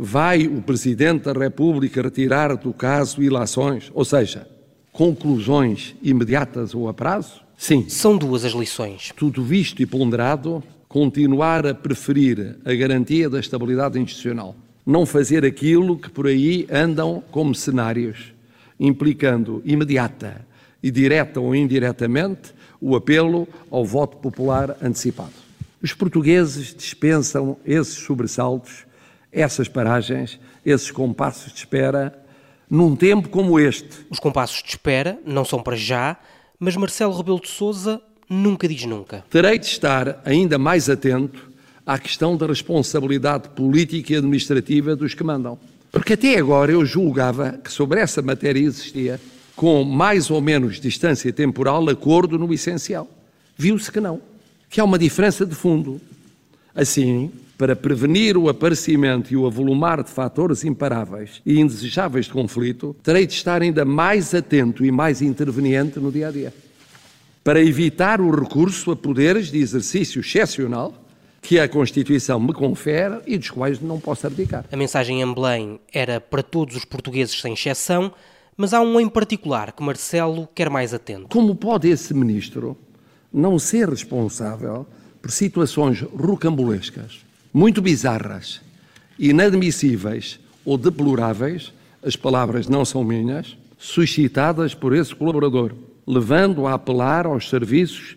Vai o Presidente da República retirar do caso ilações, ou seja, conclusões imediatas ou a prazo? Sim. São duas as lições. Tudo visto e ponderado, continuar a preferir a garantia da estabilidade institucional. Não fazer aquilo que por aí andam como cenários, implicando imediata e direta ou indiretamente o apelo ao voto popular antecipado. Os portugueses dispensam esses sobressaltos, essas paragens, esses compassos de espera, num tempo como este. Os compassos de espera não são para já, mas Marcelo Rebelo de Sousa nunca diz nunca. Terei de estar ainda mais atento à questão da responsabilidade política e administrativa dos que mandam. Porque até agora eu julgava que sobre essa matéria existia com mais ou menos distância temporal, acordo no essencial. Viu-se que não, que há uma diferença de fundo. Assim, para prevenir o aparecimento e o avolumar de fatores imparáveis e indesejáveis de conflito, terei de estar ainda mais atento e mais interveniente no dia a dia. Para evitar o recurso a poderes de exercício excepcional que a Constituição me confere e dos quais não posso abdicar. A mensagem em Belém era para todos os portugueses sem exceção mas há um em particular que Marcelo quer mais atento. Como pode esse ministro não ser responsável por situações rocambolescas, muito bizarras, inadmissíveis ou deploráveis, as palavras não são minhas, suscitadas por esse colaborador, levando a apelar aos serviços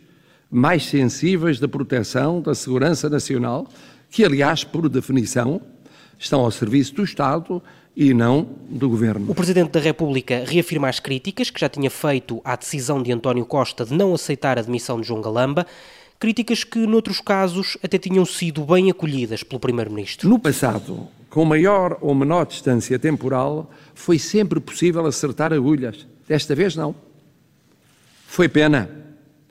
mais sensíveis da proteção da segurança nacional, que, aliás, por definição, estão ao serviço do Estado e não do Governo. O Presidente da República reafirma as críticas que já tinha feito à decisão de António Costa de não aceitar a demissão de João Galamba, críticas que, noutros casos, até tinham sido bem acolhidas pelo Primeiro-Ministro. No passado, com maior ou menor distância temporal, foi sempre possível acertar agulhas. Desta vez, não. Foi pena